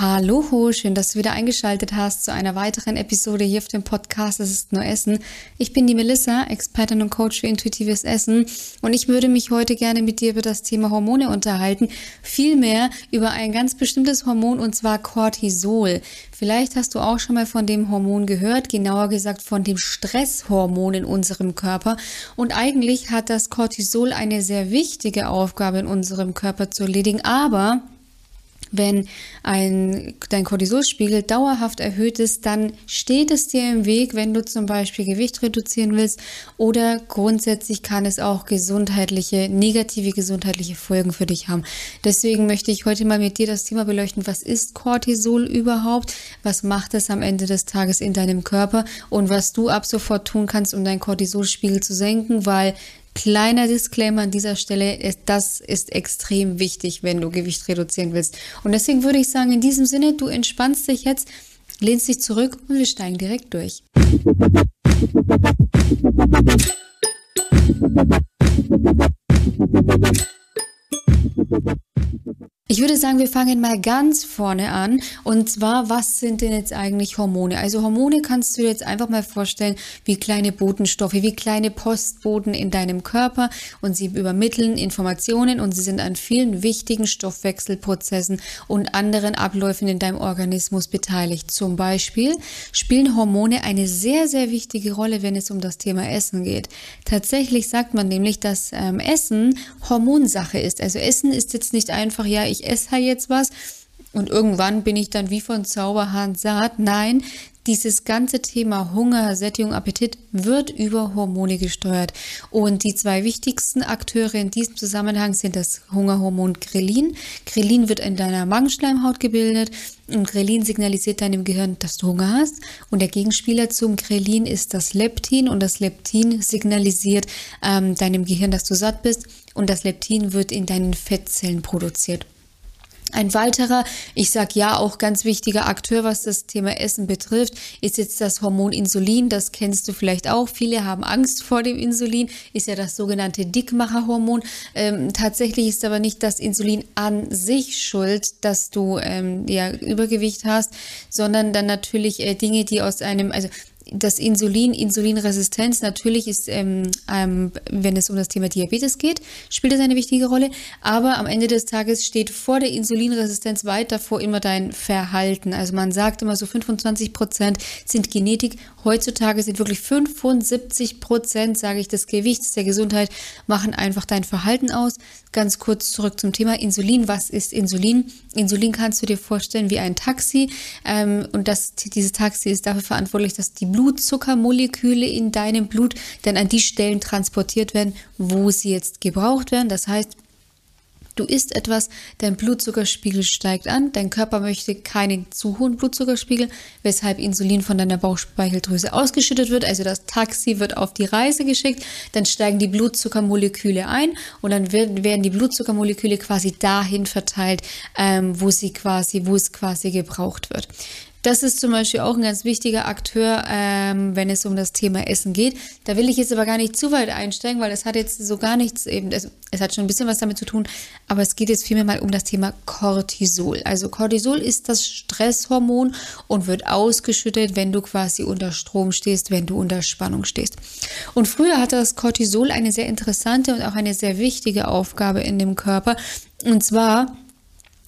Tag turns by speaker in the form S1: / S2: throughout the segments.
S1: Hallo, schön, dass du wieder eingeschaltet hast zu einer weiteren Episode hier auf dem Podcast Es ist nur Essen. Ich bin die Melissa, Expertin und Coach für intuitives Essen und ich würde mich heute gerne mit dir über das Thema Hormone unterhalten, vielmehr über ein ganz bestimmtes Hormon und zwar Cortisol. Vielleicht hast du auch schon mal von dem Hormon gehört, genauer gesagt von dem Stresshormon in unserem Körper und eigentlich hat das Cortisol eine sehr wichtige Aufgabe in unserem Körper zu erledigen, aber wenn ein, dein Cortisolspiegel dauerhaft erhöht ist, dann steht es dir im Weg, wenn du zum Beispiel Gewicht reduzieren willst. Oder grundsätzlich kann es auch gesundheitliche, negative gesundheitliche Folgen für dich haben. Deswegen möchte ich heute mal mit dir das Thema beleuchten, was ist Cortisol überhaupt, was macht es am Ende des Tages in deinem Körper? Und was du ab sofort tun kannst, um deinen Cortisolspiegel zu senken, weil Kleiner Disclaimer an dieser Stelle, das ist extrem wichtig, wenn du Gewicht reduzieren willst. Und deswegen würde ich sagen, in diesem Sinne, du entspannst dich jetzt, lehnst dich zurück und wir steigen direkt durch. Ich würde sagen, wir fangen mal ganz vorne an. Und zwar, was sind denn jetzt eigentlich Hormone? Also Hormone kannst du dir jetzt einfach mal vorstellen wie kleine Botenstoffe, wie kleine Postboten in deinem Körper und sie übermitteln Informationen und sie sind an vielen wichtigen Stoffwechselprozessen und anderen Abläufen in deinem Organismus beteiligt. Zum Beispiel spielen Hormone eine sehr, sehr wichtige Rolle, wenn es um das Thema Essen geht. Tatsächlich sagt man nämlich, dass ähm, Essen Hormonsache ist. Also Essen ist jetzt nicht einfach, ja, ich esse halt jetzt was und irgendwann bin ich dann wie von Zauberhand satt. Nein, dieses ganze Thema Hunger, Sättigung, Appetit wird über Hormone gesteuert. Und die zwei wichtigsten Akteure in diesem Zusammenhang sind das Hungerhormon Grelin. Grelin wird in deiner Magenschleimhaut gebildet und Grelin signalisiert deinem Gehirn, dass du Hunger hast. Und der Gegenspieler zum Grelin ist das Leptin und das Leptin signalisiert ähm, deinem Gehirn, dass du satt bist. Und das Leptin wird in deinen Fettzellen produziert. Ein weiterer, ich sag ja auch ganz wichtiger Akteur, was das Thema Essen betrifft, ist jetzt das Hormon Insulin. Das kennst du vielleicht auch. Viele haben Angst vor dem Insulin. Ist ja das sogenannte Dickmacherhormon. Ähm, tatsächlich ist aber nicht das Insulin an sich schuld, dass du ähm, ja Übergewicht hast, sondern dann natürlich äh, Dinge, die aus einem, also das Insulin, Insulinresistenz natürlich ist, ähm, ähm, wenn es um das Thema Diabetes geht, spielt das eine wichtige Rolle. Aber am Ende des Tages steht vor der Insulinresistenz weit davor immer dein Verhalten. Also man sagt immer so 25 Prozent sind Genetik. Heutzutage sind wirklich 75 Prozent, sage ich, des Gewichts der Gesundheit machen einfach dein Verhalten aus. Ganz kurz zurück zum Thema Insulin. Was ist Insulin? Insulin kannst du dir vorstellen wie ein Taxi. Ähm, und das, dieses Taxi ist dafür verantwortlich, dass die Blutzuckermoleküle in deinem Blut dann an die Stellen transportiert werden, wo sie jetzt gebraucht werden. Das heißt, Du isst etwas, dein Blutzuckerspiegel steigt an, dein Körper möchte keinen zu hohen Blutzuckerspiegel, weshalb Insulin von deiner Bauchspeicheldrüse ausgeschüttet wird. Also das Taxi wird auf die Reise geschickt, dann steigen die Blutzuckermoleküle ein und dann werden, die Blutzuckermoleküle quasi dahin verteilt, ähm, wo sie quasi, wo es quasi gebraucht wird. Das ist zum Beispiel auch ein ganz wichtiger Akteur, ähm, wenn es um das Thema Essen geht. Da will ich jetzt aber gar nicht zu weit einsteigen, weil das hat jetzt so gar nichts eben, es, es hat schon ein bisschen was damit zu tun, aber es geht jetzt vielmehr mal um das Thema Cortisol. Also Cortisol ist das Stresshormon und wird ausgeschüttet, wenn du quasi unter Strom stehst, wenn du unter Spannung stehst. Und früher hatte das Cortisol eine sehr interessante und auch eine sehr wichtige Aufgabe in dem Körper. Und zwar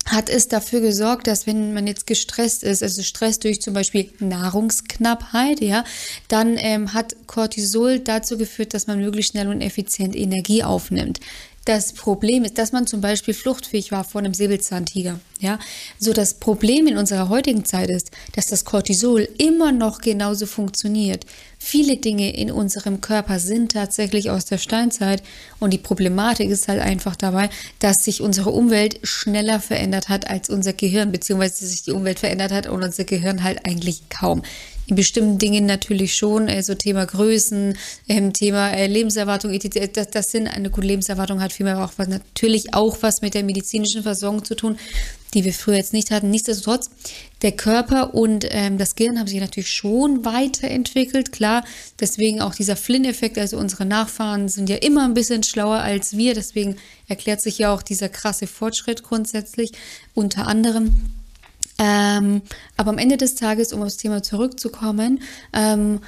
S1: hat es dafür gesorgt, dass wenn man jetzt gestresst ist, also Stress durch zum Beispiel Nahrungsknappheit, ja, dann ähm, hat Cortisol dazu geführt, dass man möglichst schnell und effizient Energie aufnimmt. Das Problem ist, dass man zum Beispiel fluchtfähig war vor einem Säbelzahntiger. Ja, so das Problem in unserer heutigen Zeit ist, dass das Cortisol immer noch genauso funktioniert. Viele Dinge in unserem Körper sind tatsächlich aus der Steinzeit und die Problematik ist halt einfach dabei, dass sich unsere Umwelt schneller verändert hat als unser Gehirn, beziehungsweise sich die Umwelt verändert hat und unser Gehirn halt eigentlich kaum in bestimmten Dingen natürlich schon, also Thema Größen, ähm, Thema äh, Lebenserwartung. Das, das sind eine gute Lebenserwartung hat vielmehr auch was, natürlich auch was mit der medizinischen Versorgung zu tun, die wir früher jetzt nicht hatten. Nichtsdestotrotz, der Körper und ähm, das Gehirn haben sich natürlich schon weiterentwickelt, klar. Deswegen auch dieser Flynn-Effekt, also unsere Nachfahren sind ja immer ein bisschen schlauer als wir. Deswegen erklärt sich ja auch dieser krasse Fortschritt grundsätzlich unter anderem. Ähm, aber am Ende des Tages, um aufs Thema zurückzukommen, ähm,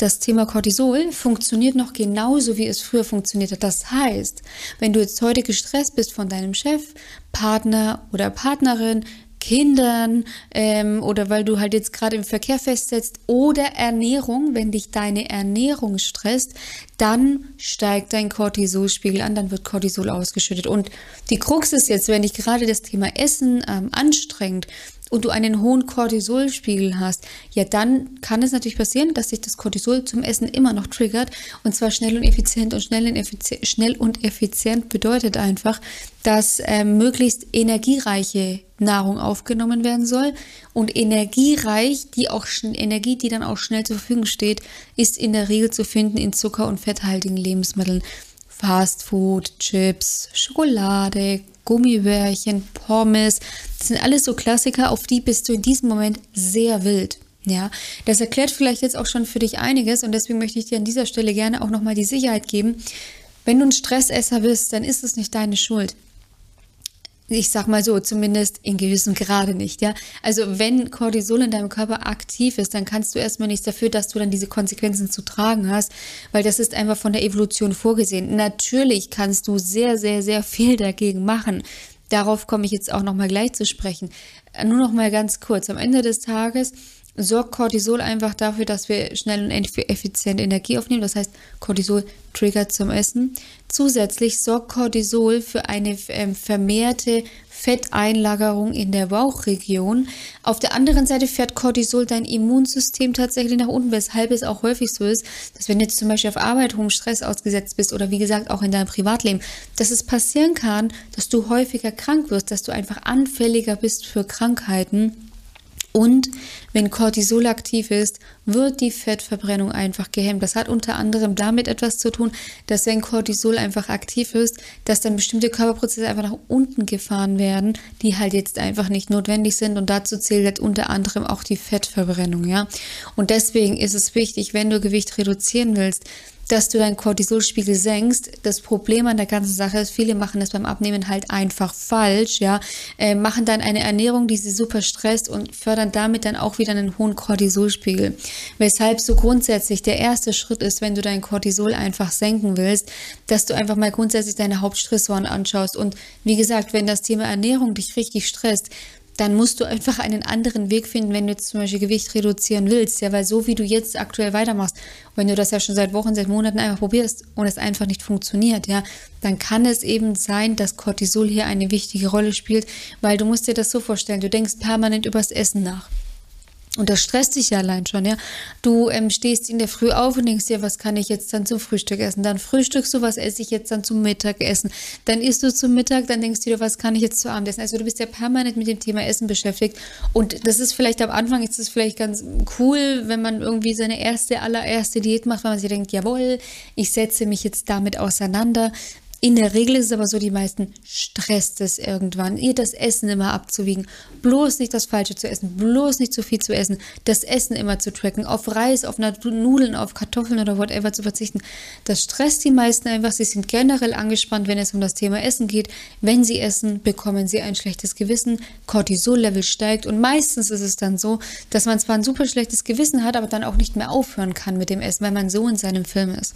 S1: das Thema Cortisol funktioniert noch genauso, wie es früher funktioniert hat. Das heißt, wenn du jetzt heute gestresst bist von deinem Chef, Partner oder Partnerin, Kindern ähm, oder weil du halt jetzt gerade im Verkehr festsetzt oder Ernährung, wenn dich deine Ernährung stresst, dann steigt dein Cortisolspiegel an, dann wird Cortisol ausgeschüttet. Und die Krux ist jetzt, wenn dich gerade das Thema Essen ähm, anstrengt und du einen hohen Cortisolspiegel hast, ja, dann kann es natürlich passieren, dass sich das Cortisol zum Essen immer noch triggert und zwar schnell und effizient und schnell und effizient, schnell und effizient bedeutet einfach, dass äh, möglichst energiereiche Nahrung aufgenommen werden soll und energiereich, die auch Energie, die dann auch schnell zur Verfügung steht, ist in der Regel zu finden in Zucker- und fetthaltigen Lebensmitteln. Fast Food, Chips, Schokolade, Gummibärchen, Pommes. Das sind alles so Klassiker, auf die bist du in diesem Moment sehr wild. Ja, das erklärt vielleicht jetzt auch schon für dich einiges und deswegen möchte ich dir an dieser Stelle gerne auch nochmal die Sicherheit geben. Wenn du ein Stressesser bist, dann ist es nicht deine Schuld ich sag mal so, zumindest in gewissem Grade nicht, ja. Also wenn Cortisol in deinem Körper aktiv ist, dann kannst du erstmal nichts dafür, dass du dann diese Konsequenzen zu tragen hast, weil das ist einfach von der Evolution vorgesehen. Natürlich kannst du sehr, sehr, sehr viel dagegen machen. Darauf komme ich jetzt auch nochmal gleich zu sprechen. Nur nochmal ganz kurz. Am Ende des Tages sorgt Cortisol einfach dafür, dass wir schnell und effizient Energie aufnehmen. Das heißt, Cortisol triggert zum Essen. Zusätzlich sorgt Cortisol für eine ähm, vermehrte Fetteinlagerung in der Bauchregion. Auf der anderen Seite fährt Cortisol dein Immunsystem tatsächlich nach unten, weshalb es auch häufig so ist, dass wenn du jetzt zum Beispiel auf Arbeit hohem Stress ausgesetzt bist oder wie gesagt auch in deinem Privatleben, dass es passieren kann, dass du häufiger krank wirst, dass du einfach anfälliger bist für Krankheiten und wenn Cortisol aktiv ist, wird die Fettverbrennung einfach gehemmt. Das hat unter anderem damit etwas zu tun, dass wenn Cortisol einfach aktiv ist, dass dann bestimmte Körperprozesse einfach nach unten gefahren werden, die halt jetzt einfach nicht notwendig sind. Und dazu zählt halt unter anderem auch die Fettverbrennung, ja. Und deswegen ist es wichtig, wenn du Gewicht reduzieren willst, dass du deinen Cortisolspiegel senkst. Das Problem an der ganzen Sache ist, viele machen das beim Abnehmen halt einfach falsch, ja, äh, machen dann eine Ernährung, die sie super stresst und fördern damit dann auch wieder einen hohen Cortisolspiegel. Weshalb so grundsätzlich der erste Schritt ist, wenn du dein Cortisol einfach senken willst, dass du einfach mal grundsätzlich deine Hauptstressoren anschaust. Und wie gesagt, wenn das Thema Ernährung dich richtig stresst, dann musst du einfach einen anderen Weg finden, wenn du jetzt zum Beispiel Gewicht reduzieren willst. Ja, weil so wie du jetzt aktuell weitermachst, wenn du das ja schon seit Wochen, seit Monaten einfach probierst und es einfach nicht funktioniert, ja, dann kann es eben sein, dass Cortisol hier eine wichtige Rolle spielt, weil du musst dir das so vorstellen, du denkst permanent übers Essen nach. Und das stresst dich ja allein schon, ja. Du ähm, stehst in der Früh auf und denkst dir, was kann ich jetzt dann zum Frühstück essen? Dann frühstückst du, was esse ich jetzt dann zum Mittagessen? Dann isst du zum Mittag, dann denkst du dir, was kann ich jetzt zu Abend essen? Also du bist ja permanent mit dem Thema Essen beschäftigt. Und das ist vielleicht am Anfang, ist es vielleicht ganz cool, wenn man irgendwie seine erste, allererste Diät macht, weil man sich denkt, jawohl, ich setze mich jetzt damit auseinander. In der Regel ist es aber so, die meisten stresst es irgendwann, ihr das Essen immer abzuwiegen, bloß nicht das Falsche zu essen, bloß nicht zu viel zu essen, das Essen immer zu tracken, auf Reis, auf Nudeln, auf Kartoffeln oder whatever zu verzichten. Das stresst die meisten einfach. Sie sind generell angespannt, wenn es um das Thema Essen geht. Wenn sie essen, bekommen sie ein schlechtes Gewissen, Cortisol-Level steigt und meistens ist es dann so, dass man zwar ein super schlechtes Gewissen hat, aber dann auch nicht mehr aufhören kann mit dem Essen, weil man so in seinem Film ist.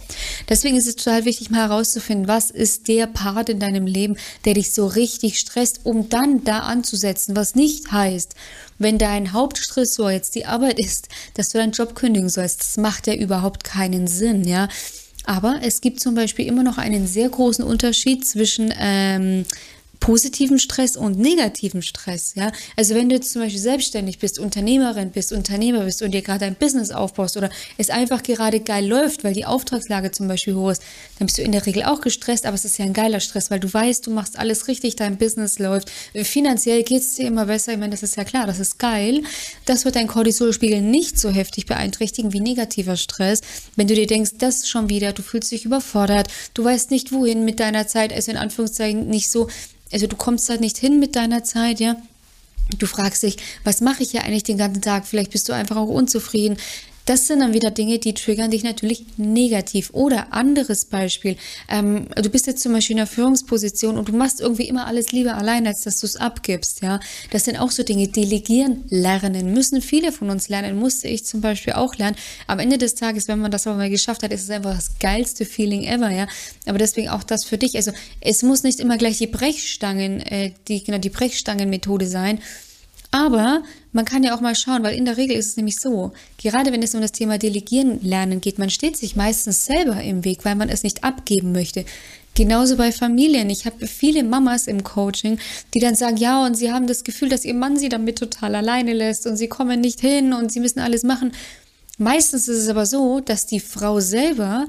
S1: Deswegen ist es total wichtig, mal herauszufinden, was ist ist der Part in deinem Leben, der dich so richtig stresst, um dann da anzusetzen, was nicht heißt, wenn dein Hauptstressor jetzt die Arbeit ist, dass du deinen Job kündigen sollst. Das macht ja überhaupt keinen Sinn, ja. Aber es gibt zum Beispiel immer noch einen sehr großen Unterschied zwischen ähm, positiven Stress und negativen Stress. Ja? Also wenn du jetzt zum Beispiel selbstständig bist, Unternehmerin bist, Unternehmer bist und dir gerade ein Business aufbaust oder es einfach gerade geil läuft, weil die Auftragslage zum Beispiel hoch ist, dann bist du in der Regel auch gestresst, aber es ist ja ein geiler Stress, weil du weißt, du machst alles richtig, dein Business läuft. Finanziell geht es dir immer besser. Ich meine, das ist ja klar, das ist geil. Das wird dein Cortisolspiegel nicht so heftig beeinträchtigen wie negativer Stress. Wenn du dir denkst, das schon wieder, du fühlst dich überfordert, du weißt nicht wohin mit deiner Zeit, also in Anführungszeichen nicht so also du kommst halt nicht hin mit deiner Zeit, ja. Du fragst dich, was mache ich ja eigentlich den ganzen Tag? Vielleicht bist du einfach auch unzufrieden. Das sind dann wieder Dinge, die triggern dich natürlich negativ. Oder anderes Beispiel, ähm, du bist jetzt zum Beispiel in einer Führungsposition und du machst irgendwie immer alles lieber allein, als dass du es abgibst. Ja, Das sind auch so Dinge, delegieren lernen, müssen viele von uns lernen, musste ich zum Beispiel auch lernen. Am Ende des Tages, wenn man das aber mal geschafft hat, ist es einfach das geilste Feeling ever. Ja, Aber deswegen auch das für dich. Also es muss nicht immer gleich die Brechstangen, äh, die, genau, die Brechstangenmethode sein, aber man kann ja auch mal schauen, weil in der Regel ist es nämlich so, gerade wenn es um das Thema Delegieren lernen geht, man steht sich meistens selber im Weg, weil man es nicht abgeben möchte. Genauso bei Familien. Ich habe viele Mamas im Coaching, die dann sagen, ja, und sie haben das Gefühl, dass ihr Mann sie damit total alleine lässt und sie kommen nicht hin und sie müssen alles machen. Meistens ist es aber so, dass die Frau selber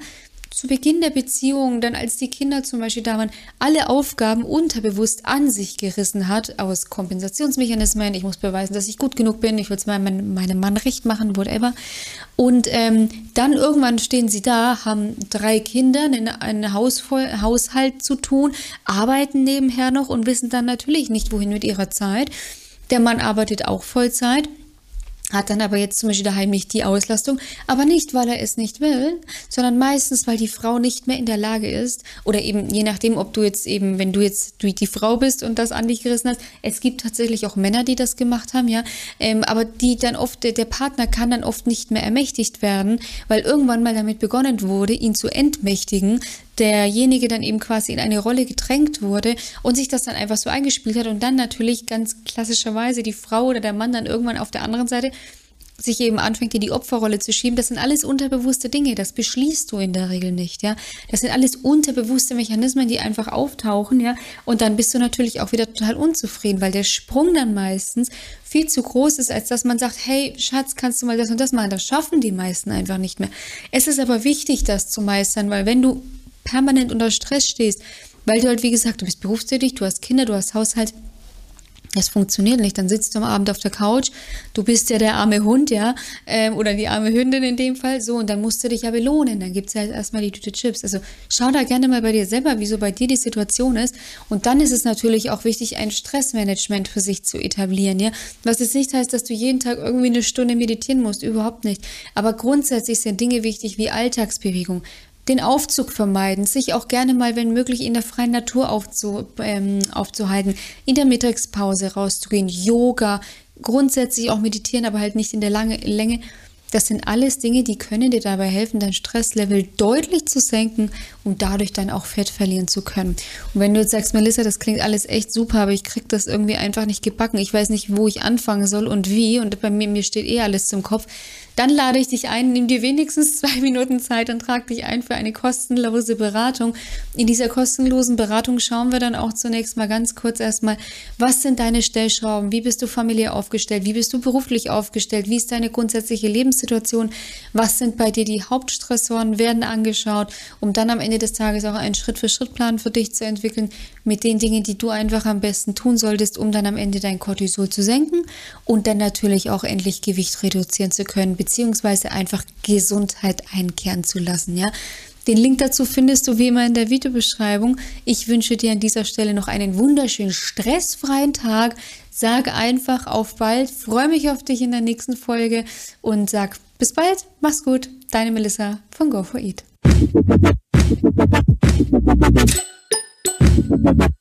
S1: zu Beginn der Beziehung, dann als die Kinder zum Beispiel da waren, alle Aufgaben unterbewusst an sich gerissen hat, aus Kompensationsmechanismen, ich muss beweisen, dass ich gut genug bin, ich will es meinem, meinem Mann recht machen, whatever. Und ähm, dann irgendwann stehen sie da, haben drei Kinder, einen, einen Hausvoll, Haushalt zu tun, arbeiten nebenher noch und wissen dann natürlich nicht, wohin mit ihrer Zeit. Der Mann arbeitet auch Vollzeit hat dann aber jetzt zum Beispiel daheim nicht die Auslastung, aber nicht, weil er es nicht will, sondern meistens, weil die Frau nicht mehr in der Lage ist oder eben je nachdem, ob du jetzt eben, wenn du jetzt die Frau bist und das an dich gerissen hast, es gibt tatsächlich auch Männer, die das gemacht haben, ja, ähm, aber die dann oft, der Partner kann dann oft nicht mehr ermächtigt werden, weil irgendwann mal damit begonnen wurde, ihn zu entmächtigen, derjenige dann eben quasi in eine Rolle gedrängt wurde und sich das dann einfach so eingespielt hat und dann natürlich ganz klassischerweise die Frau oder der Mann dann irgendwann auf der anderen Seite sich eben anfängt, in die Opferrolle zu schieben, das sind alles unterbewusste Dinge, das beschließt du in der Regel nicht, ja. Das sind alles unterbewusste Mechanismen, die einfach auftauchen, ja. Und dann bist du natürlich auch wieder total unzufrieden, weil der Sprung dann meistens viel zu groß ist, als dass man sagt, hey, Schatz, kannst du mal das und das machen? Das schaffen die meisten einfach nicht mehr. Es ist aber wichtig, das zu meistern, weil wenn du permanent unter Stress stehst, weil du halt, wie gesagt, du bist berufstätig, du hast Kinder, du hast Haushalt, das funktioniert nicht. Dann sitzt du am Abend auf der Couch, du bist ja der arme Hund, ja, ähm, oder die arme Hündin in dem Fall, so, und dann musst du dich ja belohnen. Dann gibt es ja halt erstmal die Tüte Chips. Also schau da gerne mal bei dir selber, wieso bei dir die Situation ist. Und dann ist es natürlich auch wichtig, ein Stressmanagement für sich zu etablieren, ja. Was jetzt nicht heißt, dass du jeden Tag irgendwie eine Stunde meditieren musst, überhaupt nicht. Aber grundsätzlich sind Dinge wichtig wie Alltagsbewegung, den Aufzug vermeiden, sich auch gerne mal, wenn möglich, in der freien Natur aufzu, ähm, aufzuhalten, in der Mittagspause rauszugehen, Yoga, grundsätzlich auch meditieren, aber halt nicht in der lange, Länge. Das sind alles Dinge, die können dir dabei helfen, dein Stresslevel deutlich zu senken und dadurch dann auch Fett verlieren zu können. Und wenn du jetzt sagst, Melissa, das klingt alles echt super, aber ich krieg das irgendwie einfach nicht gebacken, ich weiß nicht, wo ich anfangen soll und wie und bei mir, mir steht eh alles zum Kopf, dann lade ich dich ein, nimm dir wenigstens zwei Minuten Zeit und trag dich ein für eine kostenlose Beratung. In dieser kostenlosen Beratung schauen wir dann auch zunächst mal ganz kurz erstmal, was sind deine Stellschrauben? Wie bist du familiär aufgestellt? Wie bist du beruflich aufgestellt? Wie ist deine grundsätzliche Lebenssituation? Was sind bei dir die Hauptstressoren? Werden angeschaut, um dann am Ende Ende des Tages auch einen Schritt-für-Schritt-Plan für dich zu entwickeln mit den Dingen, die du einfach am besten tun solltest, um dann am Ende dein Cortisol zu senken und dann natürlich auch endlich Gewicht reduzieren zu können, beziehungsweise einfach Gesundheit einkehren zu lassen, ja. Den Link dazu findest du wie immer in der Videobeschreibung. Ich wünsche dir an dieser Stelle noch einen wunderschönen, stressfreien Tag. Sag einfach auf bald, freue mich auf dich in der nächsten Folge und sag bis bald, mach's gut, deine Melissa von Go4Eat. Thank you.